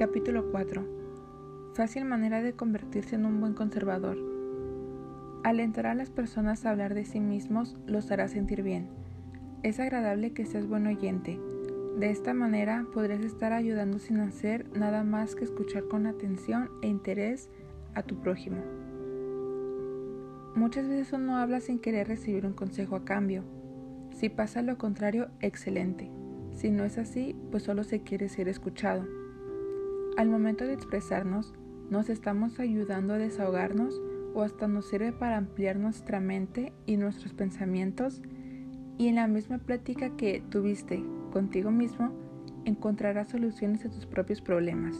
Capítulo 4. Fácil manera de convertirse en un buen conservador. Alentar a las personas a hablar de sí mismos los hará sentir bien. Es agradable que seas buen oyente. De esta manera podrás estar ayudando sin hacer nada más que escuchar con atención e interés a tu prójimo. Muchas veces uno habla sin querer recibir un consejo a cambio. Si pasa lo contrario, excelente. Si no es así, pues solo se quiere ser escuchado. Al momento de expresarnos, nos estamos ayudando a desahogarnos o hasta nos sirve para ampliar nuestra mente y nuestros pensamientos y en la misma plática que tuviste contigo mismo encontrarás soluciones a tus propios problemas.